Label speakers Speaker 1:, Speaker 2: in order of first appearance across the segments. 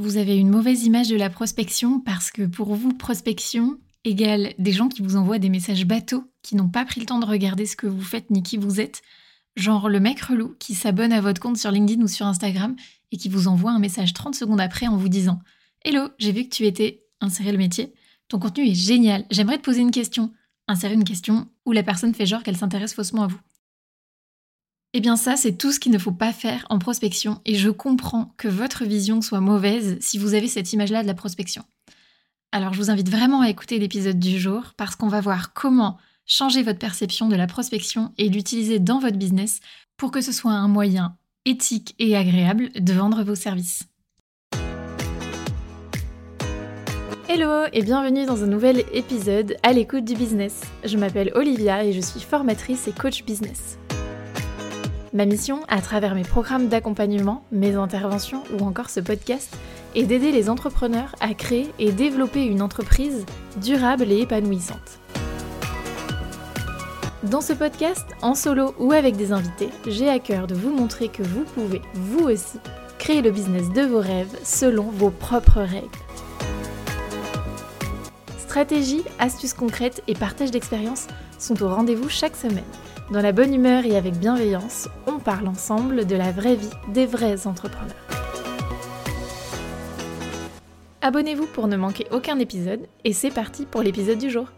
Speaker 1: vous avez une mauvaise image de la prospection parce que pour vous, prospection égale des gens qui vous envoient des messages bateaux, qui n'ont pas pris le temps de regarder ce que vous faites ni qui vous êtes. Genre le mec relou qui s'abonne à votre compte sur LinkedIn ou sur Instagram et qui vous envoie un message 30 secondes après en vous disant Hello, j'ai vu que tu étais inséré le métier. Ton contenu est génial. J'aimerais te poser une question. Insérer une question où la personne fait genre qu'elle s'intéresse faussement à vous. Eh bien ça, c'est tout ce qu'il ne faut pas faire en prospection et je comprends que votre vision soit mauvaise si vous avez cette image-là de la prospection. Alors je vous invite vraiment à écouter l'épisode du jour parce qu'on va voir comment changer votre perception de la prospection et l'utiliser dans votre business pour que ce soit un moyen éthique et agréable de vendre vos services. Hello et bienvenue dans un nouvel épisode à l'écoute du business. Je m'appelle Olivia et je suis formatrice et coach business. Ma mission, à travers mes programmes d'accompagnement, mes interventions ou encore ce podcast, est d'aider les entrepreneurs à créer et développer une entreprise durable et épanouissante. Dans ce podcast, en solo ou avec des invités, j'ai à cœur de vous montrer que vous pouvez, vous aussi, créer le business de vos rêves selon vos propres règles. Stratégies, astuces concrètes et partage d'expériences sont au rendez-vous chaque semaine. Dans la bonne humeur et avec bienveillance, on parle ensemble de la vraie vie des vrais entrepreneurs. Abonnez-vous pour ne manquer aucun épisode et c'est parti pour l'épisode du jour.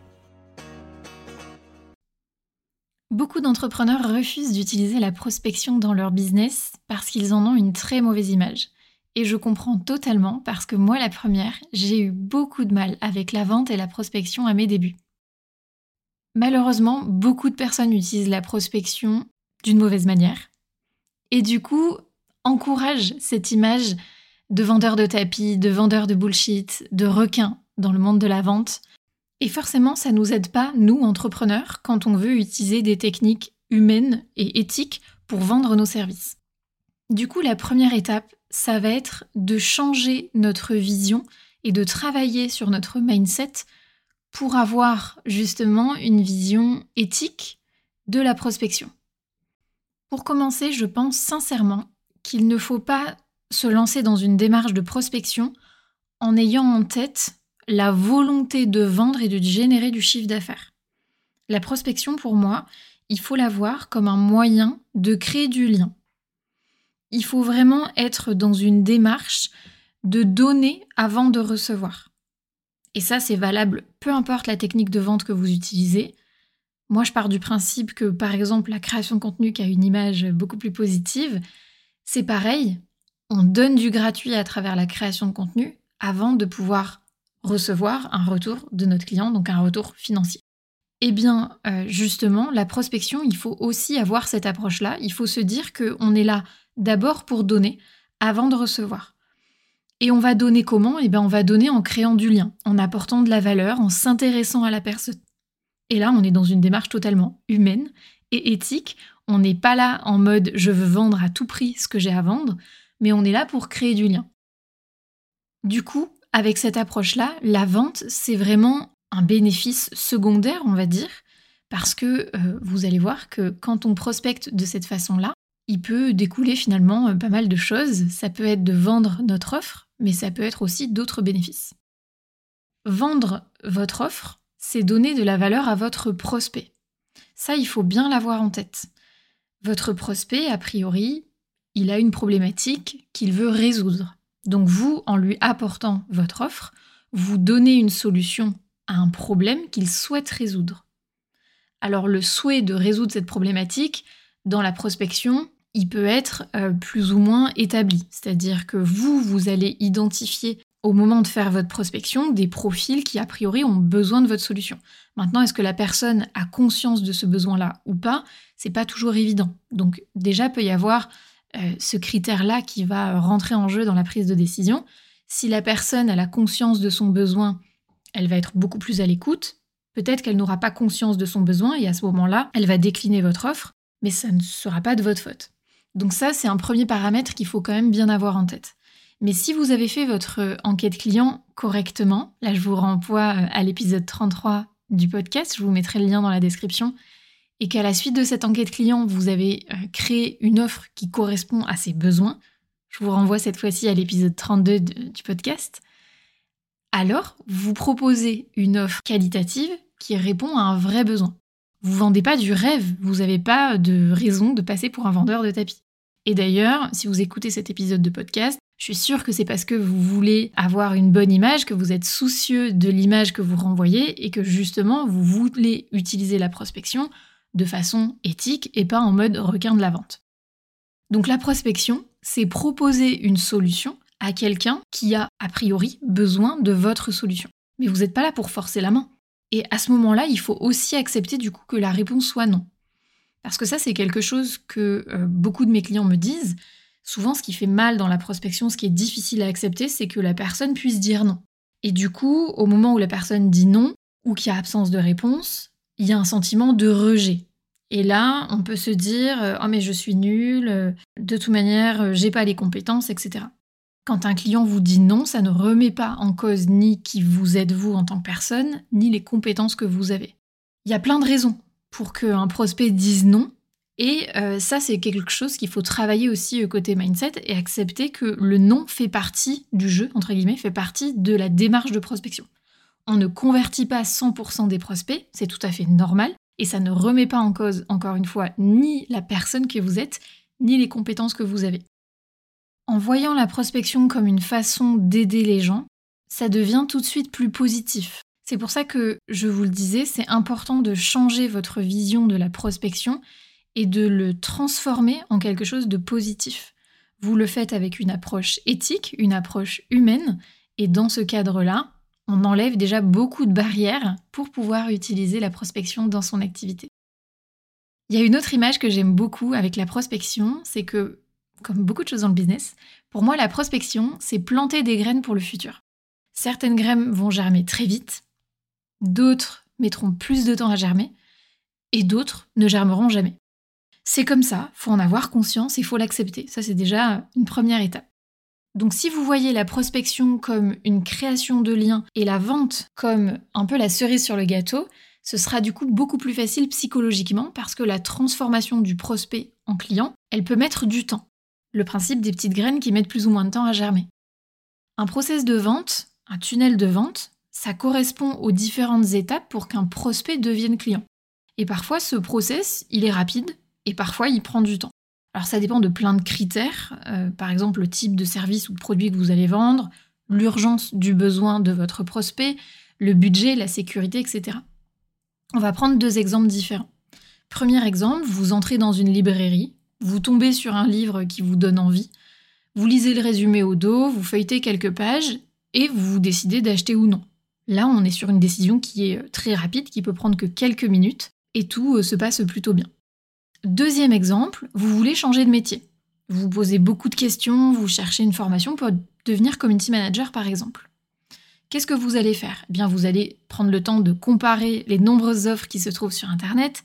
Speaker 1: Beaucoup d'entrepreneurs refusent d'utiliser la prospection dans leur business parce qu'ils en ont une très mauvaise image. Et je comprends totalement parce que moi la première, j'ai eu beaucoup de mal avec la vente et la prospection à mes débuts. Malheureusement, beaucoup de personnes utilisent la prospection d'une mauvaise manière. Et du coup, encouragent cette image de vendeur de tapis, de vendeur de bullshit, de requin dans le monde de la vente. Et forcément, ça nous aide pas, nous, entrepreneurs, quand on veut utiliser des techniques humaines et éthiques pour vendre nos services. Du coup, la première étape, ça va être de changer notre vision et de travailler sur notre mindset pour avoir justement une vision éthique de la prospection. Pour commencer, je pense sincèrement qu'il ne faut pas se lancer dans une démarche de prospection en ayant en tête la volonté de vendre et de générer du chiffre d'affaires. La prospection, pour moi, il faut la voir comme un moyen de créer du lien. Il faut vraiment être dans une démarche de donner avant de recevoir. Et ça, c'est valable peu importe la technique de vente que vous utilisez. Moi, je pars du principe que, par exemple, la création de contenu qui a une image beaucoup plus positive, c'est pareil. On donne du gratuit à travers la création de contenu avant de pouvoir recevoir un retour de notre client, donc un retour financier. Eh bien, euh, justement, la prospection, il faut aussi avoir cette approche-là. Il faut se dire qu'on est là d'abord pour donner avant de recevoir. Et on va donner comment? Eh bien, on va donner en créant du lien, en apportant de la valeur, en s'intéressant à la personne. Et là, on est dans une démarche totalement humaine et éthique. On n'est pas là en mode je veux vendre à tout prix ce que j'ai à vendre, mais on est là pour créer du lien. Du coup, avec cette approche-là, la vente, c'est vraiment un bénéfice secondaire, on va dire, parce que euh, vous allez voir que quand on prospecte de cette façon-là, il peut découler finalement euh, pas mal de choses. Ça peut être de vendre notre offre, mais ça peut être aussi d'autres bénéfices. Vendre votre offre, c'est donner de la valeur à votre prospect. Ça, il faut bien l'avoir en tête. Votre prospect, a priori, il a une problématique qu'il veut résoudre. Donc vous, en lui apportant votre offre, vous donnez une solution à un problème qu'il souhaite résoudre. Alors le souhait de résoudre cette problématique, dans la prospection, il peut être euh, plus ou moins établi. C'est-à-dire que vous, vous allez identifier au moment de faire votre prospection des profils qui, a priori, ont besoin de votre solution. Maintenant, est-ce que la personne a conscience de ce besoin-là ou pas C'est pas toujours évident. Donc, déjà, peut y avoir euh, ce critère-là qui va rentrer en jeu dans la prise de décision. Si la personne a la conscience de son besoin, elle va être beaucoup plus à l'écoute. Peut-être qu'elle n'aura pas conscience de son besoin et à ce moment-là, elle va décliner votre offre, mais ça ne sera pas de votre faute. Donc ça, c'est un premier paramètre qu'il faut quand même bien avoir en tête. Mais si vous avez fait votre euh, enquête client correctement, là je vous renvoie euh, à l'épisode 33 du podcast, je vous mettrai le lien dans la description, et qu'à la suite de cette enquête client, vous avez euh, créé une offre qui correspond à ses besoins, je vous renvoie cette fois-ci à l'épisode 32 du podcast, alors vous proposez une offre qualitative qui répond à un vrai besoin. Vous vendez pas du rêve, vous n'avez pas de raison de passer pour un vendeur de tapis. Et d'ailleurs, si vous écoutez cet épisode de podcast, je suis sûre que c'est parce que vous voulez avoir une bonne image, que vous êtes soucieux de l'image que vous renvoyez et que justement vous voulez utiliser la prospection de façon éthique et pas en mode requin de la vente. Donc la prospection, c'est proposer une solution à quelqu'un qui a a priori besoin de votre solution. Mais vous n'êtes pas là pour forcer la main. Et à ce moment-là, il faut aussi accepter du coup que la réponse soit non. Parce que ça, c'est quelque chose que euh, beaucoup de mes clients me disent. Souvent, ce qui fait mal dans la prospection, ce qui est difficile à accepter, c'est que la personne puisse dire non. Et du coup, au moment où la personne dit non, ou qu'il y a absence de réponse, il y a un sentiment de rejet. Et là, on peut se dire Oh, mais je suis nul, euh, de toute manière, j'ai pas les compétences, etc. Quand un client vous dit non, ça ne remet pas en cause ni qui vous êtes vous en tant que personne, ni les compétences que vous avez. Il y a plein de raisons pour qu'un prospect dise non, et euh, ça c'est quelque chose qu'il faut travailler aussi côté mindset et accepter que le non fait partie du jeu, entre guillemets, fait partie de la démarche de prospection. On ne convertit pas 100% des prospects, c'est tout à fait normal, et ça ne remet pas en cause, encore une fois, ni la personne que vous êtes, ni les compétences que vous avez. En voyant la prospection comme une façon d'aider les gens, ça devient tout de suite plus positif. C'est pour ça que, je vous le disais, c'est important de changer votre vision de la prospection et de le transformer en quelque chose de positif. Vous le faites avec une approche éthique, une approche humaine, et dans ce cadre-là, on enlève déjà beaucoup de barrières pour pouvoir utiliser la prospection dans son activité. Il y a une autre image que j'aime beaucoup avec la prospection, c'est que comme beaucoup de choses dans le business, pour moi, la prospection, c'est planter des graines pour le futur. Certaines graines vont germer très vite, d'autres mettront plus de temps à germer, et d'autres ne germeront jamais. C'est comme ça, faut en avoir conscience et faut l'accepter. Ça, c'est déjà une première étape. Donc si vous voyez la prospection comme une création de liens et la vente comme un peu la cerise sur le gâteau, ce sera du coup beaucoup plus facile psychologiquement parce que la transformation du prospect en client, elle peut mettre du temps le principe des petites graines qui mettent plus ou moins de temps à germer. Un process de vente, un tunnel de vente, ça correspond aux différentes étapes pour qu'un prospect devienne client. Et parfois, ce process, il est rapide et parfois, il prend du temps. Alors, ça dépend de plein de critères, euh, par exemple le type de service ou de produit que vous allez vendre, l'urgence du besoin de votre prospect, le budget, la sécurité, etc. On va prendre deux exemples différents. Premier exemple, vous entrez dans une librairie, vous tombez sur un livre qui vous donne envie, vous lisez le résumé au dos, vous feuilletez quelques pages et vous décidez d'acheter ou non. Là, on est sur une décision qui est euh, très rapide, qui peut prendre que quelques minutes et tout euh, se passe plutôt bien. Deuxième exemple, vous voulez changer de métier. Vous vous posez beaucoup de questions, vous cherchez une formation pour devenir community manager par exemple. Qu'est-ce que vous allez faire? Eh bien, vous allez prendre le temps de comparer les nombreuses offres qui se trouvent sur Internet,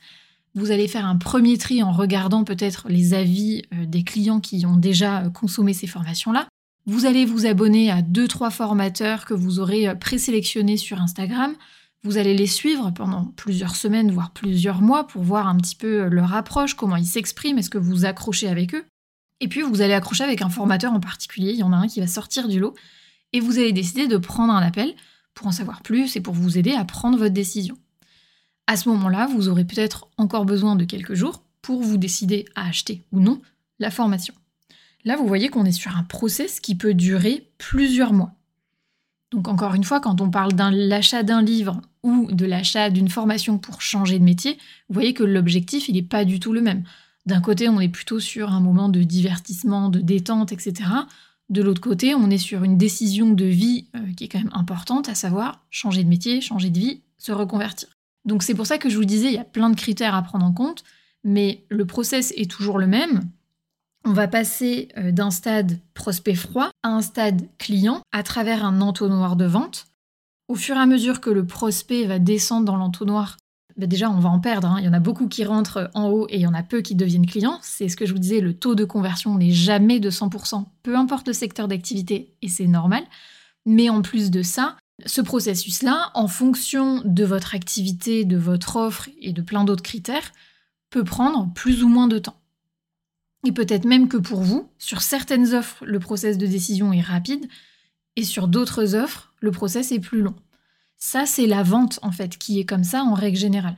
Speaker 1: vous allez faire un premier tri en regardant peut-être les avis euh, des clients qui ont déjà euh, consommé ces formations-là. Vous allez vous abonner à deux trois formateurs que vous aurez euh, présélectionnés sur Instagram. Vous allez les suivre pendant plusieurs semaines, voire plusieurs mois, pour voir un petit peu leur approche, comment ils s'expriment, est-ce que vous accrochez avec eux. Et puis vous allez accrocher avec un formateur en particulier, il y en a un qui va sortir du lot, et vous allez décider de prendre un appel pour en savoir plus et pour vous aider à prendre votre décision. À ce moment-là, vous aurez peut-être encore besoin de quelques jours pour vous décider à acheter ou non la formation. Là, vous voyez qu'on est sur un process qui peut durer plusieurs mois. Donc encore une fois, quand on parle de l'achat d'un livre ou de l'achat d'une formation pour changer de métier, vous voyez que l'objectif, il n'est pas du tout le même. D'un côté, on est plutôt sur un moment de divertissement, de détente, etc. De l'autre côté, on est sur une décision de vie euh, qui est quand même importante, à savoir changer de métier, changer de vie, se reconvertir. Donc c'est pour ça que je vous disais, il y a plein de critères à prendre en compte, mais le process est toujours le même. On va passer euh, d'un stade prospect froid à un stade client à travers un entonnoir de vente. Au fur et à mesure que le prospect va descendre dans l'entonnoir, bah, déjà on va en perdre. Hein. Il y en a beaucoup qui rentrent en haut et il y en a peu qui deviennent clients. C'est ce que je vous disais, le taux de conversion n'est jamais de 100%, peu importe le secteur d'activité, et c'est normal. Mais en plus de ça, ce processus-là, en fonction de votre activité, de votre offre et de plein d'autres critères, peut prendre plus ou moins de temps. Et peut-être même que pour vous, sur certaines offres, le process de décision est rapide, et sur d'autres offres, le process est plus long. Ça, c'est la vente, en fait, qui est comme ça en règle générale.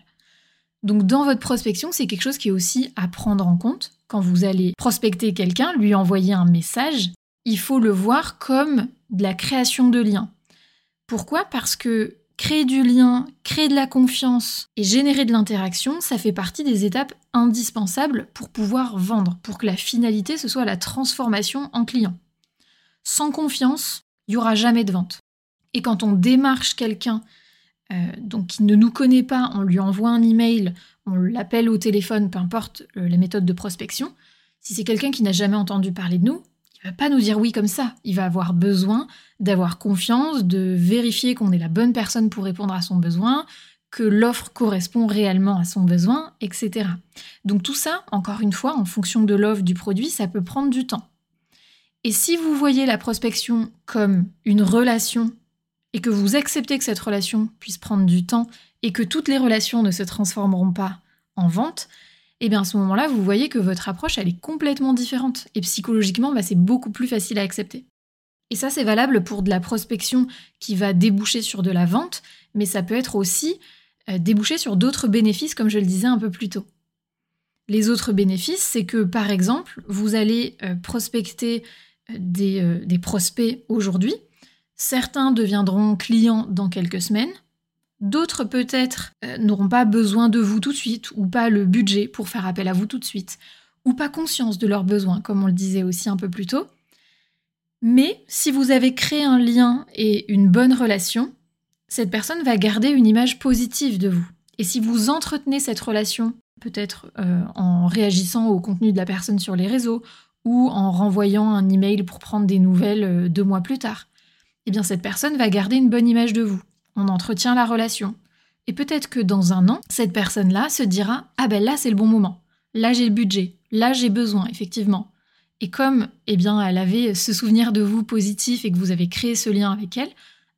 Speaker 1: Donc dans votre prospection, c'est quelque chose qui est aussi à prendre en compte. Quand vous allez prospecter quelqu'un, lui envoyer un message, il faut le voir comme de la création de liens. Pourquoi? Parce que créer du lien, créer de la confiance et générer de l'interaction, ça fait partie des étapes indispensables pour pouvoir vendre, pour que la finalité, ce soit la transformation en client. Sans confiance, il n'y aura jamais de vente. Et quand on démarche quelqu'un euh, qui ne nous connaît pas, on lui envoie un email, on l'appelle au téléphone, peu importe euh, la méthode de prospection. Si c'est quelqu'un qui n'a jamais entendu parler de nous, il va pas nous dire oui comme ça. Il va avoir besoin d'avoir confiance, de vérifier qu'on est la bonne personne pour répondre à son besoin, que l'offre correspond réellement à son besoin, etc. Donc tout ça, encore une fois, en fonction de l'offre du produit, ça peut prendre du temps. Et si vous voyez la prospection comme une relation et que vous acceptez que cette relation puisse prendre du temps et que toutes les relations ne se transformeront pas en vente, et eh bien à ce moment-là, vous voyez que votre approche, elle est complètement différente. Et psychologiquement, bah, c'est beaucoup plus facile à accepter. Et ça, c'est valable pour de la prospection qui va déboucher sur de la vente, mais ça peut être aussi euh, déboucher sur d'autres bénéfices, comme je le disais un peu plus tôt. Les autres bénéfices, c'est que par exemple, vous allez euh, prospecter euh, des prospects aujourd'hui, Certains deviendront clients dans quelques semaines, d'autres peut-être euh, n'auront pas besoin de vous tout de suite, ou pas le budget pour faire appel à vous tout de suite, ou pas conscience de leurs besoins, comme on le disait aussi un peu plus tôt. Mais si vous avez créé un lien et une bonne relation, cette personne va garder une image positive de vous. Et si vous entretenez cette relation, peut-être euh, en réagissant au contenu de la personne sur les réseaux, ou en renvoyant un email pour prendre des nouvelles euh, deux mois plus tard, eh bien cette personne va garder une bonne image de vous. On entretient la relation. Et peut-être que dans un an, cette personne-là se dira Ah ben là, c'est le bon moment. Là, j'ai le budget. Là, j'ai besoin, effectivement. Et comme eh bien, elle avait ce souvenir de vous positif et que vous avez créé ce lien avec elle,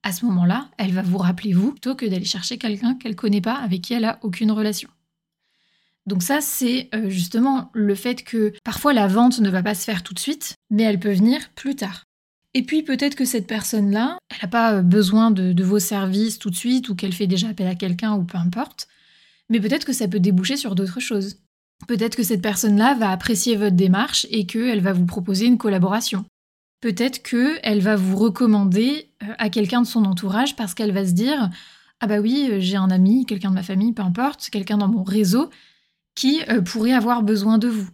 Speaker 1: à ce moment-là, elle va vous rappeler vous plutôt que d'aller chercher quelqu'un qu'elle connaît pas, avec qui elle a aucune relation. Donc ça, c'est euh, justement le fait que parfois la vente ne va pas se faire tout de suite, mais elle peut venir plus tard. Et puis peut-être que cette personne-là, elle n'a pas euh, besoin de, vos services tout de suite ou qu'elle fait déjà appel à quelqu'un ou peu importe. Mais peut-être que ça peut déboucher sur d'autres choses. Peut-être que cette personne-là va apprécier votre démarche et qu'elle va vous proposer une collaboration. Peut-être qu'elle va vous recommander euh, à quelqu'un de son entourage parce qu'elle va se dire Ah bah oui, euh, j'ai un ami, quelqu'un de ma famille, peu importe, quelqu'un dans mon réseau qui pourrait avoir besoin de vous.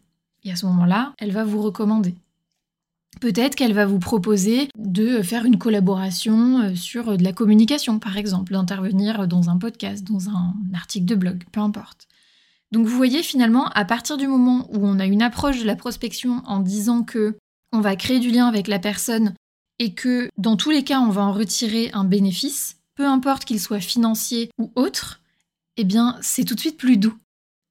Speaker 1: Et à ce moment-là, elle va vous recommander. Peut-être qu'elle va vous proposer de faire une collaboration euh, sur de la communication, par exemple, d'intervenir dans un podcast, dans un article de blog, peu importe. Donc vous voyez finalement, à partir du moment où on a une approche de la prospection en disant que on va créer du lien avec la personne et que dans tous les cas on va en retirer un bénéfice, peu importe qu'il soit financier ou autre, eh bien c'est tout de suite plus doux.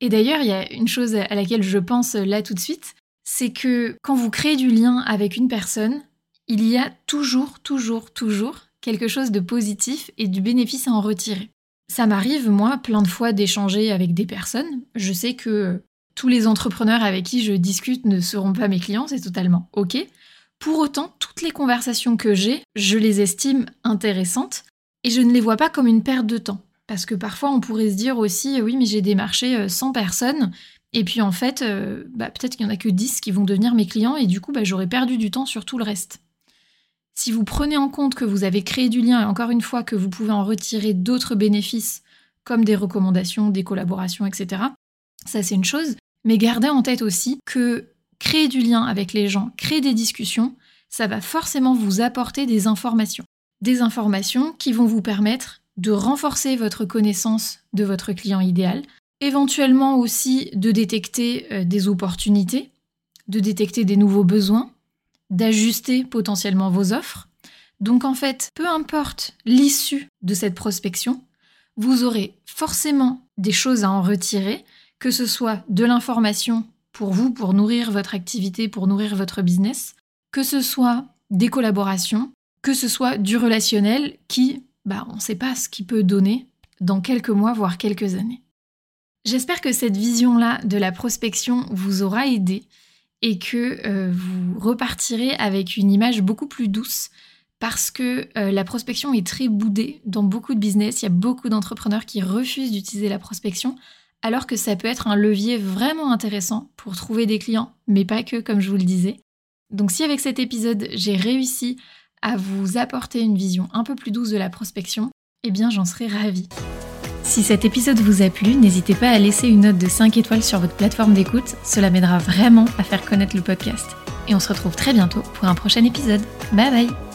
Speaker 1: Et d'ailleurs, il y a une chose à laquelle je pense là tout de suite, c'est que quand vous créez du lien avec une personne, il y a toujours, toujours, toujours quelque chose de positif et du bénéfice à en retirer. Ça m'arrive, moi, plein de fois d'échanger avec des personnes. Je sais que tous les entrepreneurs avec qui je discute ne seront pas mes clients, c'est totalement OK. Pour autant, toutes les conversations que j'ai, je les estime intéressantes et je ne les vois pas comme une perte de temps. Parce que parfois, on pourrait se dire aussi, oui, mais j'ai démarché 100 personnes et puis en fait, euh, bah, peut-être qu'il n'y en a que 10 qui vont devenir mes clients et du coup, bah, j'aurais perdu du temps sur tout le reste. Si vous prenez en compte que vous avez créé du lien et encore une fois que vous pouvez en retirer d'autres bénéfices comme des recommandations, des collaborations, etc., ça c'est une chose. Mais gardez en tête aussi que créer du lien avec les gens, créer des discussions, ça va forcément vous apporter des informations. Des informations qui vont vous permettre de renforcer votre connaissance de votre client idéal, éventuellement aussi de détecter euh, des opportunités, de détecter des nouveaux besoins, d'ajuster potentiellement vos offres. Donc en fait, peu importe l'issue de cette prospection, vous aurez forcément des choses à en retirer, que ce soit de l'information pour vous, pour nourrir votre activité, pour nourrir votre business, que ce soit des collaborations, que ce soit du relationnel qui, bah, on ne sait pas ce qu'il peut donner dans quelques mois, voire quelques années. J'espère que cette vision-là de la prospection vous aura aidé et que euh, vous repartirez avec une image beaucoup plus douce parce que euh, la prospection est très boudée dans beaucoup de business. Il y a beaucoup d'entrepreneurs qui refusent d'utiliser la prospection alors que ça peut être un levier vraiment intéressant pour trouver des clients, mais pas que, comme je vous le disais. Donc si avec cet épisode, j'ai réussi à vous apporter une vision un peu plus douce de la prospection, eh bien j'en serais ravie. Si cet épisode vous a plu, n'hésitez pas à laisser une note de 5 étoiles sur votre plateforme d'écoute, cela m'aidera vraiment à faire connaître le podcast. Et on se retrouve très bientôt pour un prochain épisode. Bye bye